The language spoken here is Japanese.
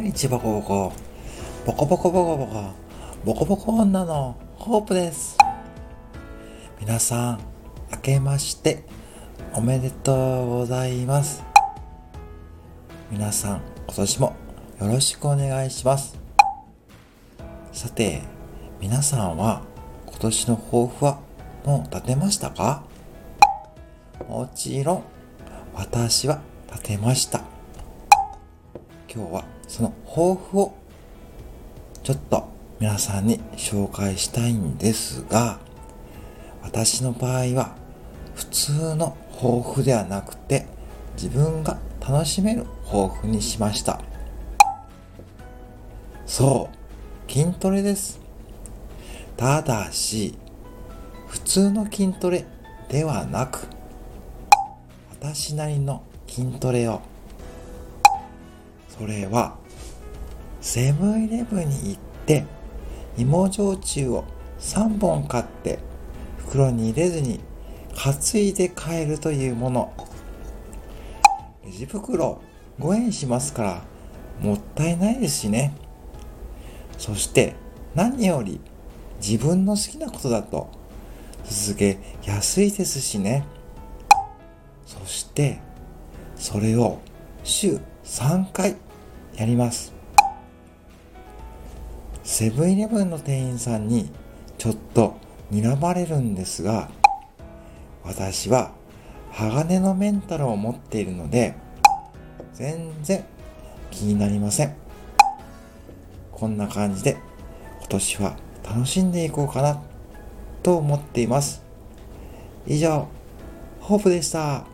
日ボコボコ、ボコボコボコボコ、ボコボコ女のホープです。皆さん、明けましておめでとうございます。皆さん、今年もよろしくお願いします。さて、皆さんは今年の抱負はもう立てましたか？もちろん、私は立てました。今日はその抱負をちょっと皆さんに紹介したいんですが、私の場合は普通の抱負ではなくて自分が楽しめる抱負にしました。そう、筋トレです。ただし、普通の筋トレではなく、私なりの筋トレをそれはセブンイレブンに行って芋焼酎を3本買って袋に入れずに担いで帰るというもの。レジ袋5円しますからもったいないですしね。そして何より自分の好きなことだと続け安いですしね。そしてそれを週3回やります。セブンイレブンの店員さんにちょっと睨まれるんですが、私は鋼のメンタルを持っているので、全然気になりません。こんな感じで今年は楽しんでいこうかなと思っています。以上、ホープでした。